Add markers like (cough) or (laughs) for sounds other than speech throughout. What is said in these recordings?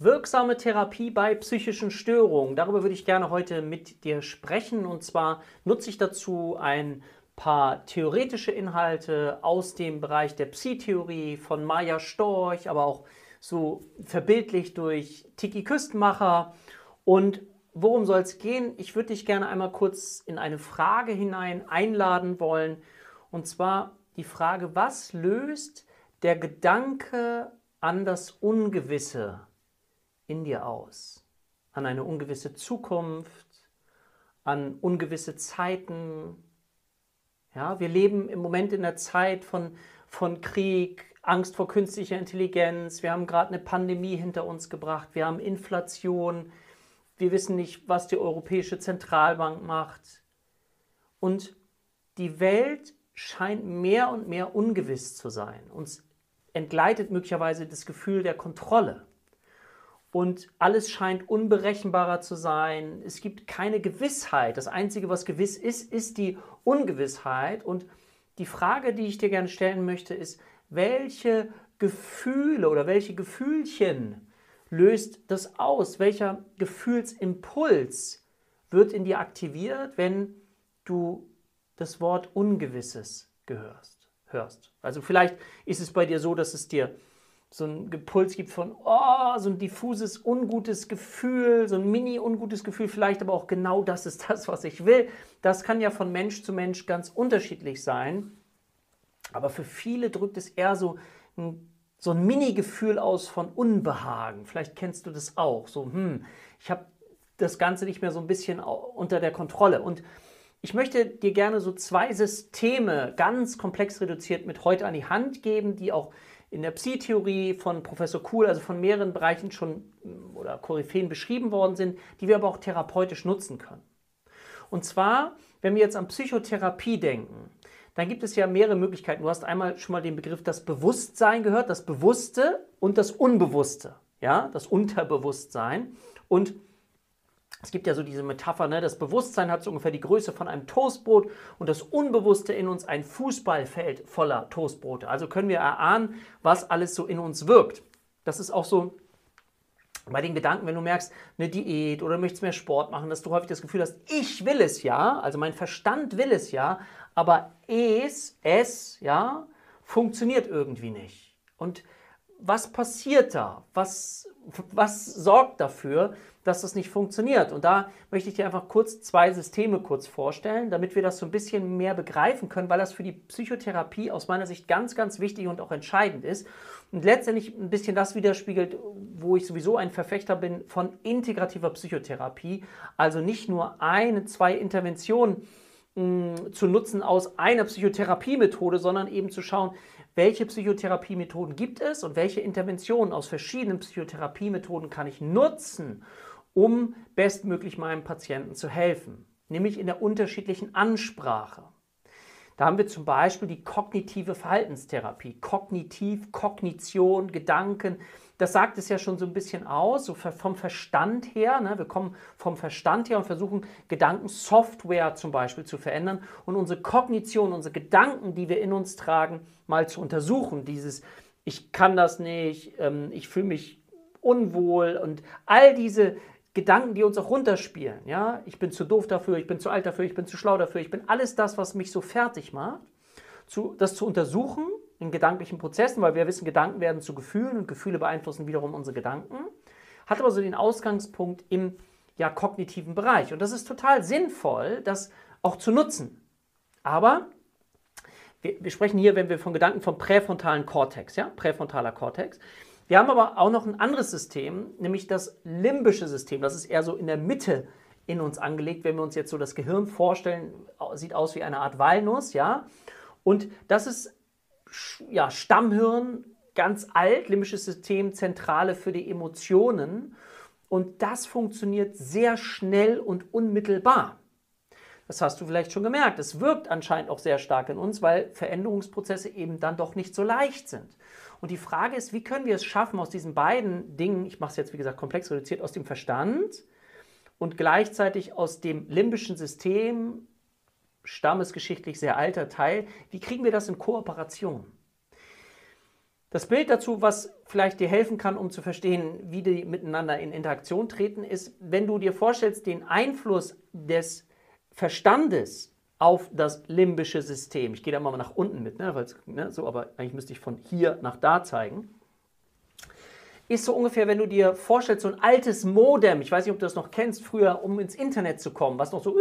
Wirksame Therapie bei psychischen Störungen. Darüber würde ich gerne heute mit dir sprechen. Und zwar nutze ich dazu ein paar theoretische Inhalte aus dem Bereich der Psy-Theorie von Maya Storch, aber auch so verbildlich durch Tiki Küstenmacher. Und worum soll es gehen? Ich würde dich gerne einmal kurz in eine Frage hinein einladen wollen. Und zwar die Frage, was löst der Gedanke an das Ungewisse in dir aus, an eine ungewisse Zukunft, an ungewisse Zeiten. Ja, wir leben im Moment in der Zeit von, von Krieg, Angst vor künstlicher Intelligenz, wir haben gerade eine Pandemie hinter uns gebracht, wir haben Inflation, wir wissen nicht, was die Europäische Zentralbank macht. Und die Welt scheint mehr und mehr ungewiss zu sein. Uns entgleitet möglicherweise das Gefühl der Kontrolle und alles scheint unberechenbarer zu sein. Es gibt keine Gewissheit. Das Einzige, was gewiss ist, ist die Ungewissheit. Und die Frage, die ich dir gerne stellen möchte, ist, welche Gefühle oder welche Gefühlchen löst das aus? Welcher Gefühlsimpuls wird in dir aktiviert, wenn du das Wort Ungewisses gehörst, hörst? Also vielleicht ist es bei dir so, dass es dir so ein Gepuls gibt von, oh, so ein diffuses, ungutes Gefühl, so ein mini-ungutes Gefühl, vielleicht aber auch genau das ist das, was ich will. Das kann ja von Mensch zu Mensch ganz unterschiedlich sein. Aber für viele drückt es eher so ein, so ein Mini-Gefühl aus von Unbehagen. Vielleicht kennst du das auch. So, hm, ich habe das Ganze nicht mehr so ein bisschen unter der Kontrolle. Und ich möchte dir gerne so zwei Systeme ganz komplex reduziert mit heute an die Hand geben, die auch in der Psi-Theorie von Professor Kuhl, also von mehreren Bereichen schon mm, oder Koryphäen beschrieben worden sind, die wir aber auch therapeutisch nutzen können. Und zwar, wenn wir jetzt an Psychotherapie denken, dann gibt es ja mehrere Möglichkeiten. Du hast einmal schon mal den Begriff das Bewusstsein gehört, das Bewusste und das Unbewusste, ja, das Unterbewusstsein. Und es gibt ja so diese Metapher, ne? das Bewusstsein hat so ungefähr die Größe von einem Toastbrot und das Unbewusste in uns ein Fußballfeld voller Toastbrote. Also können wir erahnen, was alles so in uns wirkt. Das ist auch so bei den Gedanken, wenn du merkst, eine Diät oder möchtest mehr Sport machen, dass du häufig das Gefühl hast, ich will es ja, also mein Verstand will es ja, aber es, es, ja, funktioniert irgendwie nicht. Und was passiert da? Was, was sorgt dafür, dass das nicht funktioniert. Und da möchte ich dir einfach kurz zwei Systeme kurz vorstellen, damit wir das so ein bisschen mehr begreifen können, weil das für die Psychotherapie aus meiner Sicht ganz, ganz wichtig und auch entscheidend ist. Und letztendlich ein bisschen das widerspiegelt, wo ich sowieso ein Verfechter bin von integrativer Psychotherapie. Also nicht nur eine, zwei Interventionen mh, zu nutzen aus einer Psychotherapiemethode, sondern eben zu schauen, welche Psychotherapiemethoden gibt es und welche Interventionen aus verschiedenen Psychotherapiemethoden kann ich nutzen, um bestmöglich meinem Patienten zu helfen, nämlich in der unterschiedlichen Ansprache. Da haben wir zum Beispiel die kognitive Verhaltenstherapie. Kognitiv, Kognition, Gedanken. Das sagt es ja schon so ein bisschen aus, so vom Verstand her. Ne? Wir kommen vom Verstand her und versuchen, Gedankensoftware zum Beispiel zu verändern und unsere Kognition, unsere Gedanken, die wir in uns tragen, mal zu untersuchen. Dieses, ich kann das nicht, ähm, ich fühle mich unwohl und all diese Gedanken, die uns auch runterspielen. Ja? Ich bin zu doof dafür, ich bin zu alt dafür, ich bin zu schlau dafür, ich bin alles das, was mich so fertig macht. Zu, das zu untersuchen in gedanklichen Prozessen, weil wir wissen, Gedanken werden zu Gefühlen und Gefühle beeinflussen wiederum unsere Gedanken, hat aber so den Ausgangspunkt im ja, kognitiven Bereich. Und das ist total sinnvoll, das auch zu nutzen. Aber wir, wir sprechen hier, wenn wir von Gedanken vom präfrontalen Kortex, ja, präfrontaler Kortex. Wir haben aber auch noch ein anderes System, nämlich das limbische System. Das ist eher so in der Mitte in uns angelegt, wenn wir uns jetzt so das Gehirn vorstellen, sieht aus wie eine Art Walnuss, ja. Und das ist ja, Stammhirn, ganz alt, limbisches System, Zentrale für die Emotionen. Und das funktioniert sehr schnell und unmittelbar. Das hast du vielleicht schon gemerkt. Es wirkt anscheinend auch sehr stark in uns, weil Veränderungsprozesse eben dann doch nicht so leicht sind. Und die Frage ist, wie können wir es schaffen, aus diesen beiden Dingen, ich mache es jetzt wie gesagt komplex reduziert, aus dem Verstand und gleichzeitig aus dem limbischen System, stammesgeschichtlich sehr alter Teil, wie kriegen wir das in Kooperation? Das Bild dazu, was vielleicht dir helfen kann, um zu verstehen, wie die miteinander in Interaktion treten, ist, wenn du dir vorstellst, den Einfluss des Verstandes auf das limbische System. Ich gehe da mal nach unten mit, ne, ne, so, aber eigentlich müsste ich von hier nach da zeigen. Ist so ungefähr, wenn du dir vorstellst, so ein altes Modem, ich weiß nicht, ob du das noch kennst, früher, um ins Internet zu kommen, was noch so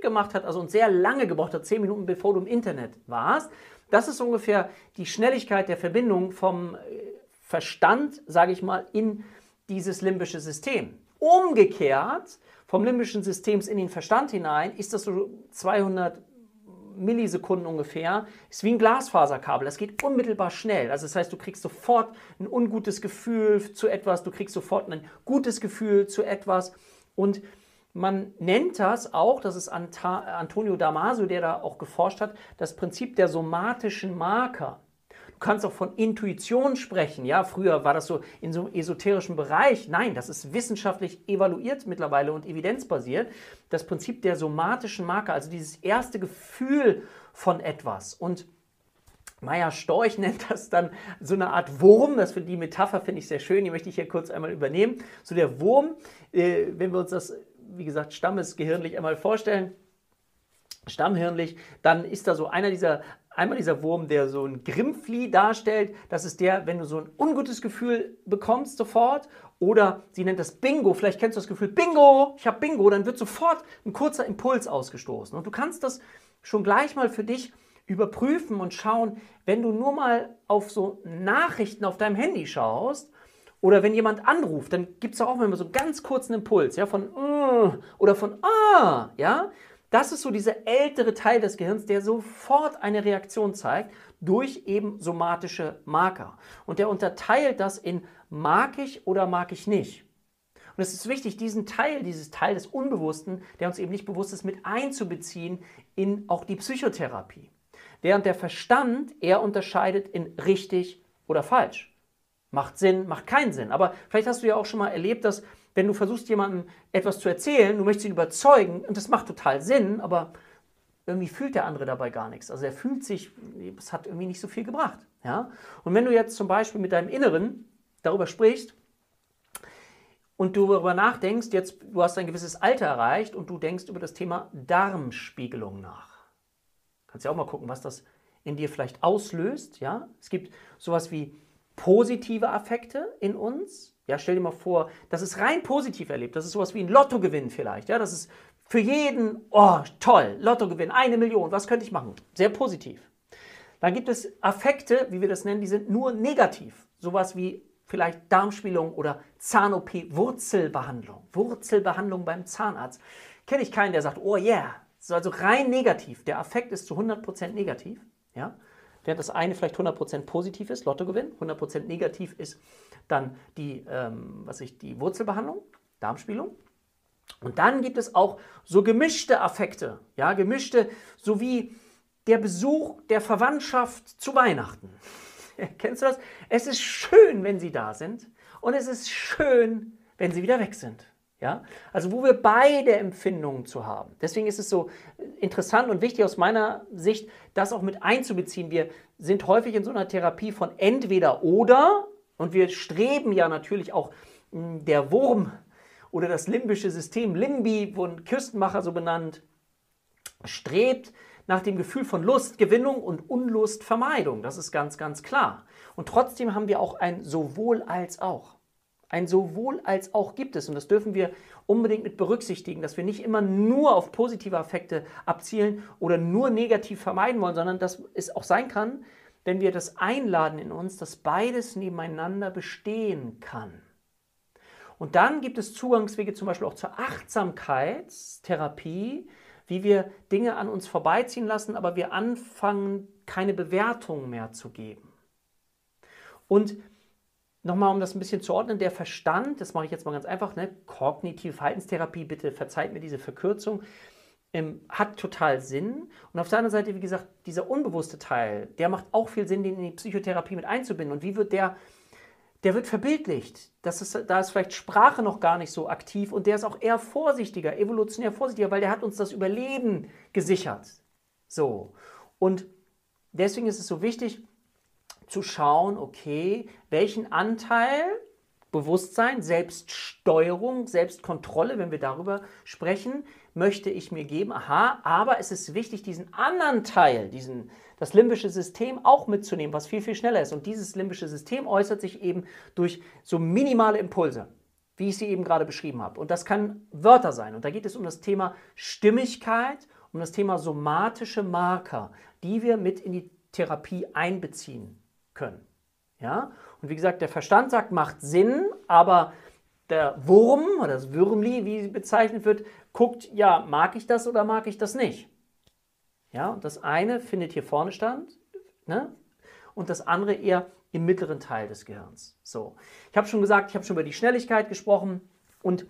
gemacht hat, also und sehr lange gebraucht hat, zehn Minuten bevor du im Internet warst. Das ist ungefähr die Schnelligkeit der Verbindung vom äh, Verstand, sage ich mal, in dieses limbische System. Umgekehrt, vom limbischen System in den Verstand hinein, ist das so 200 Millisekunden ungefähr, ist wie ein Glasfaserkabel. Das geht unmittelbar schnell. Also das heißt, du kriegst sofort ein ungutes Gefühl zu etwas, du kriegst sofort ein gutes Gefühl zu etwas und man nennt das auch, das ist Antonio Damaso, der da auch geforscht hat, das Prinzip der somatischen Marker. Du kannst auch von Intuition sprechen. Ja, früher war das so in so einem esoterischen Bereich. Nein, das ist wissenschaftlich evaluiert mittlerweile und evidenzbasiert. Das Prinzip der somatischen Marker, also dieses erste Gefühl von etwas. Und Meier Storch (laughs) nennt das dann so eine Art Wurm. Das für die Metapher finde ich sehr schön. Die möchte ich hier kurz einmal übernehmen. So der Wurm, äh, wenn wir uns das wie gesagt, stammesgehirnlich einmal vorstellen, stammhirnlich, dann ist da so einer dieser, einmal dieser Wurm, der so ein Grimmflieh darstellt. Das ist der, wenn du so ein ungutes Gefühl bekommst sofort. Oder sie nennt das Bingo. Vielleicht kennst du das Gefühl, Bingo, ich habe Bingo. Dann wird sofort ein kurzer Impuls ausgestoßen. Und du kannst das schon gleich mal für dich überprüfen und schauen, wenn du nur mal auf so Nachrichten auf deinem Handy schaust oder wenn jemand anruft, dann gibt es auch immer so einen ganz kurzen Impuls, ja, von uh, oder von ah, ja. Das ist so dieser ältere Teil des Gehirns, der sofort eine Reaktion zeigt durch eben somatische Marker. Und der unterteilt das in mag ich oder mag ich nicht. Und es ist wichtig, diesen Teil, dieses Teil des Unbewussten, der uns eben nicht bewusst ist, mit einzubeziehen in auch die Psychotherapie. Während der Verstand eher unterscheidet in richtig oder falsch. Macht Sinn, macht keinen Sinn. Aber vielleicht hast du ja auch schon mal erlebt, dass wenn du versuchst, jemandem etwas zu erzählen, du möchtest ihn überzeugen und das macht total Sinn, aber irgendwie fühlt der andere dabei gar nichts. Also er fühlt sich, es hat irgendwie nicht so viel gebracht. Ja? Und wenn du jetzt zum Beispiel mit deinem Inneren darüber sprichst und du darüber nachdenkst, jetzt du hast ein gewisses Alter erreicht und du denkst über das Thema Darmspiegelung nach. Kannst ja auch mal gucken, was das in dir vielleicht auslöst. Ja? Es gibt sowas wie positive Affekte in uns. Ja, stell dir mal vor, das ist rein positiv erlebt. Das ist sowas wie ein Lottogewinn vielleicht. Ja, das ist für jeden, oh, toll, Lottogewinn, eine Million, was könnte ich machen? Sehr positiv. Dann gibt es Affekte, wie wir das nennen, die sind nur negativ. Sowas wie vielleicht Darmspielung oder Zahn-OP, Wurzelbehandlung. Wurzelbehandlung beim Zahnarzt. Kenne ich keinen, der sagt, oh yeah. Das ist also rein negativ. Der Affekt ist zu 100% negativ. Ja? Während das eine vielleicht 100% positiv ist, Lottogewinn, 100% negativ ist dann die, ähm, was ich, die Wurzelbehandlung, Darmspielung. Und dann gibt es auch so gemischte Affekte, ja, gemischte, sowie der Besuch der Verwandtschaft zu Weihnachten. (laughs) Kennst du das? Es ist schön, wenn sie da sind und es ist schön, wenn sie wieder weg sind. Ja? Also wo wir beide Empfindungen zu haben. Deswegen ist es so interessant und wichtig aus meiner Sicht, das auch mit einzubeziehen. Wir sind häufig in so einer Therapie von entweder oder und wir streben ja natürlich auch hm, der Wurm oder das limbische System, Limbi, wurden Küstenmacher so benannt, strebt nach dem Gefühl von Lustgewinnung und Unlustvermeidung. Das ist ganz, ganz klar. Und trotzdem haben wir auch ein sowohl als auch. Ein sowohl als auch gibt es und das dürfen wir unbedingt mit berücksichtigen, dass wir nicht immer nur auf positive Affekte abzielen oder nur negativ vermeiden wollen, sondern dass es auch sein kann, wenn wir das einladen in uns, dass beides nebeneinander bestehen kann. Und dann gibt es Zugangswege zum Beispiel auch zur Achtsamkeitstherapie, wie wir Dinge an uns vorbeiziehen lassen, aber wir anfangen, keine Bewertung mehr zu geben. Und Nochmal, um das ein bisschen zu ordnen, der Verstand, das mache ich jetzt mal ganz einfach, ne? kognitive Verhaltenstherapie, bitte verzeiht mir diese Verkürzung, ähm, hat total Sinn. Und auf der anderen Seite, wie gesagt, dieser unbewusste Teil, der macht auch viel Sinn, den in die Psychotherapie mit einzubinden. Und wie wird der, der wird verbildlicht. Das ist, da ist vielleicht Sprache noch gar nicht so aktiv und der ist auch eher vorsichtiger, evolutionär vorsichtiger, weil der hat uns das Überleben gesichert. So. Und deswegen ist es so wichtig, zu schauen, okay, welchen Anteil Bewusstsein, Selbststeuerung, Selbstkontrolle, wenn wir darüber sprechen, möchte ich mir geben. Aha, aber es ist wichtig, diesen anderen Teil, diesen, das limbische System auch mitzunehmen, was viel, viel schneller ist. Und dieses limbische System äußert sich eben durch so minimale Impulse, wie ich sie eben gerade beschrieben habe. Und das kann Wörter sein. Und da geht es um das Thema Stimmigkeit, um das Thema somatische Marker, die wir mit in die Therapie einbeziehen können. Ja? Und wie gesagt, der Verstand sagt, macht Sinn, aber der Wurm oder das Würmli, wie bezeichnet wird, guckt, ja, mag ich das oder mag ich das nicht? Ja, und das eine findet hier vorne stand, ne? und das andere eher im mittleren Teil des Gehirns. So, ich habe schon gesagt, ich habe schon über die Schnelligkeit gesprochen und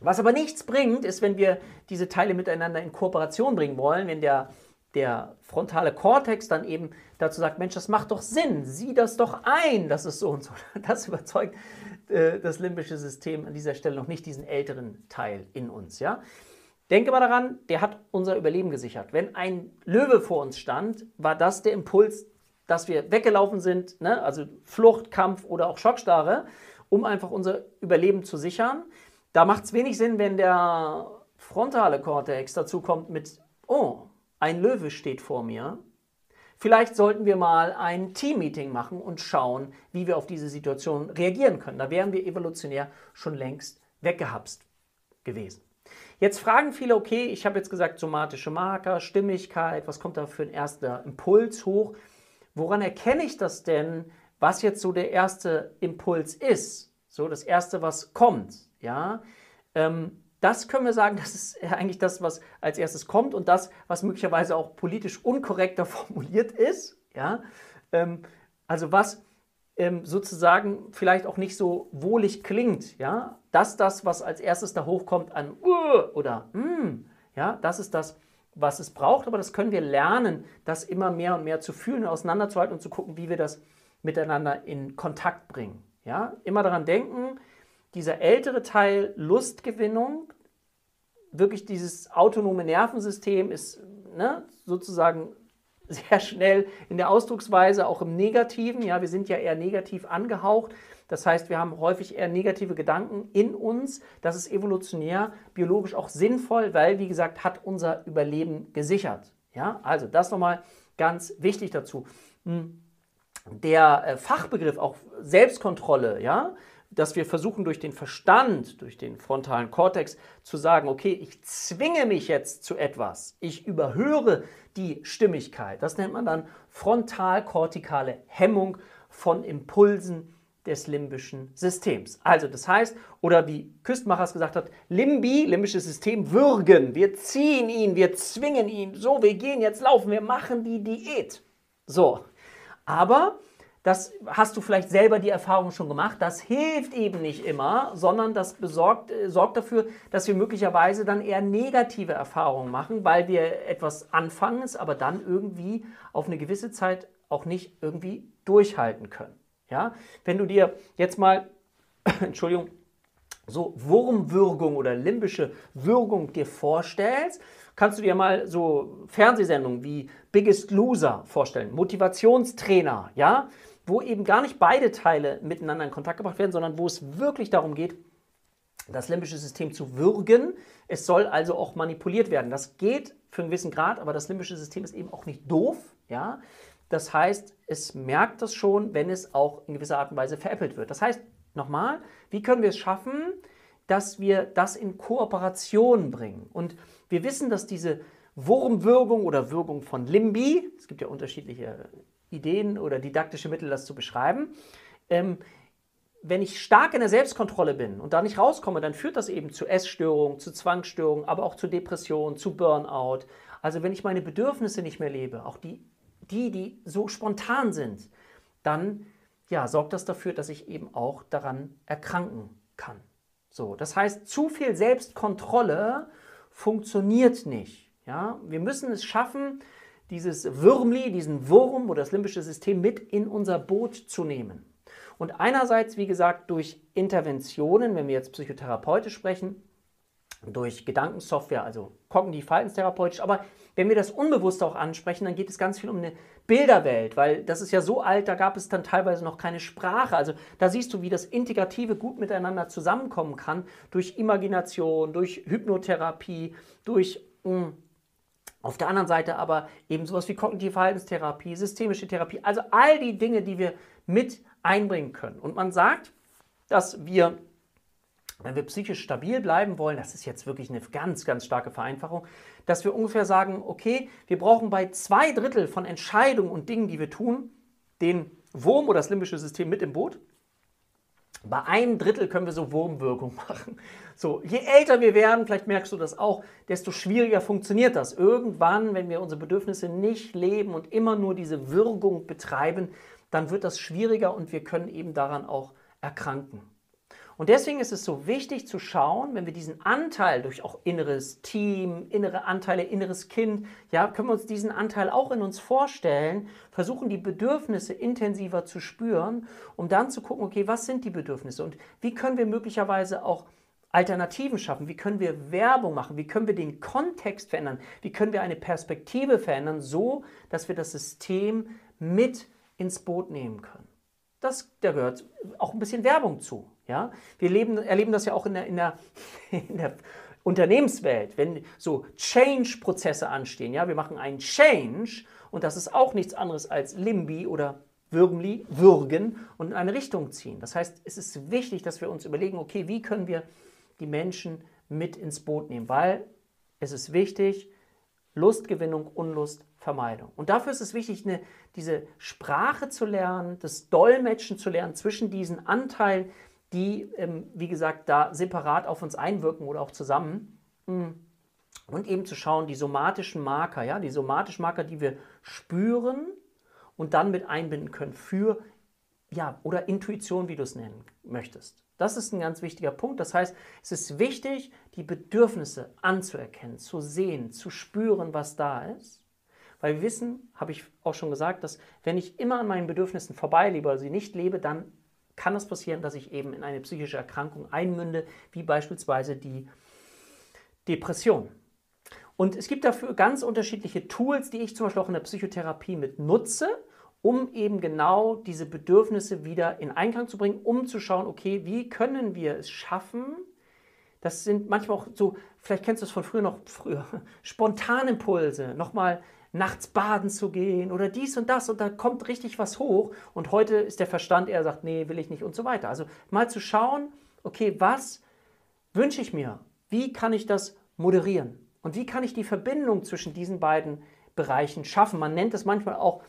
was aber nichts bringt, ist, wenn wir diese Teile miteinander in Kooperation bringen wollen, wenn der der frontale Kortex dann eben dazu sagt, Mensch, das macht doch Sinn, sieh das doch ein, das ist so und so. (laughs) Das überzeugt äh, das limbische System an dieser Stelle noch nicht diesen älteren Teil in uns. Ja? Denke mal daran, der hat unser Überleben gesichert. Wenn ein Löwe vor uns stand, war das der Impuls, dass wir weggelaufen sind, ne? also Flucht, Kampf oder auch Schockstarre, um einfach unser Überleben zu sichern. Da macht es wenig Sinn, wenn der frontale Kortex dazu kommt mit, oh, ein Löwe steht vor mir. Vielleicht sollten wir mal ein Team-Meeting machen und schauen, wie wir auf diese Situation reagieren können. Da wären wir evolutionär schon längst weggehapst gewesen. Jetzt fragen viele, okay, ich habe jetzt gesagt, somatische Marker, Stimmigkeit, was kommt da für ein erster Impuls hoch? Woran erkenne ich das denn, was jetzt so der erste Impuls ist? So das erste, was kommt, ja? Ähm, das können wir sagen, das ist eigentlich das, was als erstes kommt und das, was möglicherweise auch politisch unkorrekter (laughs) formuliert ist. Ja? Ähm, also was ähm, sozusagen vielleicht auch nicht so wohlig klingt. Ja? Das das, was als erstes da hochkommt an uh, oder mm, ja, das ist das, was es braucht, aber das können wir lernen, das immer mehr und mehr zu fühlen, auseinanderzuhalten und zu gucken, wie wir das miteinander in Kontakt bringen. Ja? Immer daran denken, dieser ältere Teil Lustgewinnung, wirklich dieses autonome Nervensystem ist ne, sozusagen (laughs) sehr schnell in der Ausdrucksweise, auch im Negativen. Ja, wir sind ja eher negativ angehaucht. Das heißt, wir haben häufig eher negative Gedanken in uns. Das ist evolutionär, biologisch auch sinnvoll, weil, wie gesagt, hat unser Überleben gesichert. Ja, also das nochmal ganz wichtig dazu. Hm. Der äh, Fachbegriff auch Selbstkontrolle, ja, dass wir versuchen durch den Verstand, durch den frontalen Kortex zu sagen, okay, ich zwinge mich jetzt zu etwas, ich überhöre die Stimmigkeit. Das nennt man dann frontalkortikale Hemmung von Impulsen des limbischen Systems. Also das heißt, oder wie Küstenmachers gesagt hat, Limbi, limbisches System, würgen. Wir ziehen ihn, wir zwingen ihn. So, wir gehen jetzt laufen, wir machen die Diät. So, aber das hast du vielleicht selber die Erfahrung schon gemacht. Das hilft eben nicht immer, sondern das besorgt, äh, sorgt dafür, dass wir möglicherweise dann eher negative Erfahrungen machen, weil wir etwas anfangen, es aber dann irgendwie auf eine gewisse Zeit auch nicht irgendwie durchhalten können. Ja? Wenn du dir jetzt mal, (clears throat) Entschuldigung, so Wurmwürgung oder limbische Würgung dir vorstellst, kannst du dir mal so Fernsehsendungen wie Biggest Loser vorstellen, Motivationstrainer, ja, wo eben gar nicht beide Teile miteinander in Kontakt gebracht werden, sondern wo es wirklich darum geht, das limbische System zu würgen. Es soll also auch manipuliert werden. Das geht für einen gewissen Grad, aber das limbische System ist eben auch nicht doof. Ja? Das heißt, es merkt das schon, wenn es auch in gewisser Art und Weise veräppelt wird. Das heißt, nochmal, wie können wir es schaffen, dass wir das in Kooperation bringen? Und wir wissen, dass diese Wurmwirkung oder Wirkung von Limbi, es gibt ja unterschiedliche Ideen oder didaktische Mittel, das zu beschreiben. Ähm, wenn ich stark in der Selbstkontrolle bin und da nicht rauskomme, dann führt das eben zu Essstörungen, zu Zwangsstörungen, aber auch zu Depressionen, zu Burnout. Also wenn ich meine Bedürfnisse nicht mehr lebe, auch die, die, die so spontan sind, dann ja, sorgt das dafür, dass ich eben auch daran erkranken kann. So, das heißt, zu viel Selbstkontrolle funktioniert nicht. Ja, wir müssen es schaffen, dieses Würmli, diesen Wurm oder das limbische System mit in unser Boot zu nehmen. Und einerseits, wie gesagt, durch Interventionen, wenn wir jetzt psychotherapeutisch sprechen, durch Gedankensoftware, also kognitiv verhaltenstherapeutisch. Aber wenn wir das unbewusst auch ansprechen, dann geht es ganz viel um eine Bilderwelt, weil das ist ja so alt, da gab es dann teilweise noch keine Sprache. Also da siehst du, wie das Integrative gut miteinander zusammenkommen kann, durch Imagination, durch Hypnotherapie, durch mh, hm, auf der anderen Seite aber eben sowas wie kognitive Verhaltenstherapie, systemische Therapie, also all die Dinge, die wir mit einbringen können. Und man sagt, dass wir wenn wir psychisch stabil bleiben wollen, das ist jetzt wirklich eine ganz, ganz starke Vereinfachung, dass wir ungefähr sagen, okay, wir brauchen bei zwei Drittel von Entscheidungen und Dingen, die wir tun, den Wurm oder das limbische System mit im Boot. Bei einem Drittel können wir so Wurmwirkung (laughs) machen. So, je älter wir werden, vielleicht merkst du das auch, desto schwieriger funktioniert das. Irgendwann, wenn wir unsere Bedürfnisse nicht leben und immer nur diese Wirkung betreiben, dann wird das schwieriger und wir können eben daran auch erkranken. Und deswegen ist es so wichtig zu schauen, wenn wir diesen Anteil durch auch inneres Team, innere Anteile, inneres Kind, ja, können wir uns diesen Anteil auch in uns vorstellen, versuchen die Bedürfnisse intensiver zu spüren, um dann zu gucken, okay, was sind die Bedürfnisse und wie können wir möglicherweise auch Alternativen schaffen, wie können wir Werbung machen, wie können wir den Kontext verändern, wie können wir eine Perspektive verändern, so dass wir das System mit ins Boot nehmen können. Das, da gehört auch ein bisschen Werbung zu. Ja? Wir leben, erleben das ja auch in der, in der, (laughs) in der Unternehmenswelt, wenn so Change-Prozesse anstehen. Ja? Wir machen einen Change und das ist auch nichts anderes als Limbi oder Würgenli, würgen und in eine Richtung ziehen. Das heißt, es ist wichtig, dass wir uns überlegen, okay, wie können wir die Menschen mit ins Boot nehmen, weil es ist wichtig, Lustgewinnung, Unlustvermeidung. Und dafür ist es wichtig, eine, diese Sprache zu lernen, das Dolmetschen zu lernen zwischen diesen Anteilen, die, ähm, wie gesagt, da separat auf uns einwirken oder auch zusammen. Mm. Und eben zu schauen, die somatischen Marker, ja, die somatischen Marker, die wir spüren und dann mit einbinden können für, ja, oder Intuition, wie du es nennen möchtest. Das ist ein ganz wichtiger Punkt. Das heißt, es ist wichtig, die Bedürfnisse anzuerkennen, zu sehen, zu spüren, was da ist. Weil wir wissen, habe ich auch schon gesagt, dass wenn ich immer an meinen Bedürfnissen vorbeilebe oder sie nicht lebe, dann kann es passieren, dass ich eben in eine psychische Erkrankung einmünde, wie beispielsweise die Depression. Und es gibt dafür ganz unterschiedliche Tools, die ich zum Beispiel auch in der Psychotherapie mit nutze, um eben genau diese Bedürfnisse wieder in Einklang zu bringen, um zu schauen, okay, wie können wir es schaffen? Das sind manchmal auch so, vielleicht kennst du es von früher noch, früher, (laughs) Spontanimpulse, nochmal nachts baden zu gehen oder dies und das und da kommt richtig was hoch und heute ist der Verstand eher sagt, nee, will ich nicht und so weiter. Also mal zu schauen, okay, was wünsche ich mir? Wie kann ich das moderieren? Und wie kann ich die Verbindung zwischen diesen beiden Bereichen schaffen? Man nennt es manchmal auch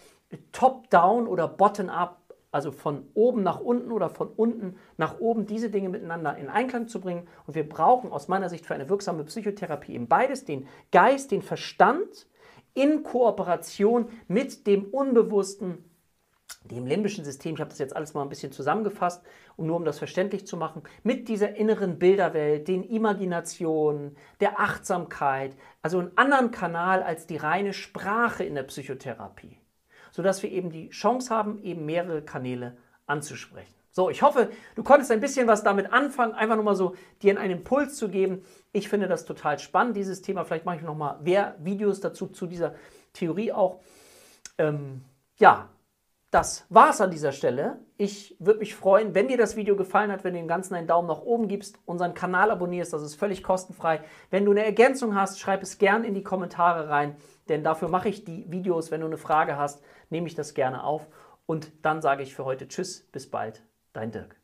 Top-Down oder Bottom-Up, also von oben nach unten oder von unten nach oben, diese Dinge miteinander in Einklang zu bringen. Und wir brauchen aus meiner Sicht für eine wirksame Psychotherapie eben beides, den Geist, den Verstand, in Kooperation mit dem unbewussten, dem limbischen System, ich habe das jetzt alles mal ein bisschen zusammengefasst, um nur um das verständlich zu machen, mit dieser inneren Bilderwelt, den Imaginationen, der Achtsamkeit, also einen anderen Kanal als die reine Sprache in der Psychotherapie, sodass wir eben die Chance haben, eben mehrere Kanäle anzusprechen. So, ich hoffe, du konntest ein bisschen was damit anfangen, einfach nur mal so dir einen Impuls zu geben. Ich finde das total spannend, dieses Thema. Vielleicht mache ich noch mal mehr Videos dazu, zu dieser Theorie auch. Ähm, ja, das war's an dieser Stelle. Ich würde mich freuen, wenn dir das Video gefallen hat, wenn du dem Ganzen einen Daumen nach oben gibst, unseren Kanal abonnierst, das ist völlig kostenfrei. Wenn du eine Ergänzung hast, schreib es gerne in die Kommentare rein, denn dafür mache ich die Videos. Wenn du eine Frage hast, nehme ich das gerne auf. Und dann sage ich für heute Tschüss, bis bald. Dein Dirk.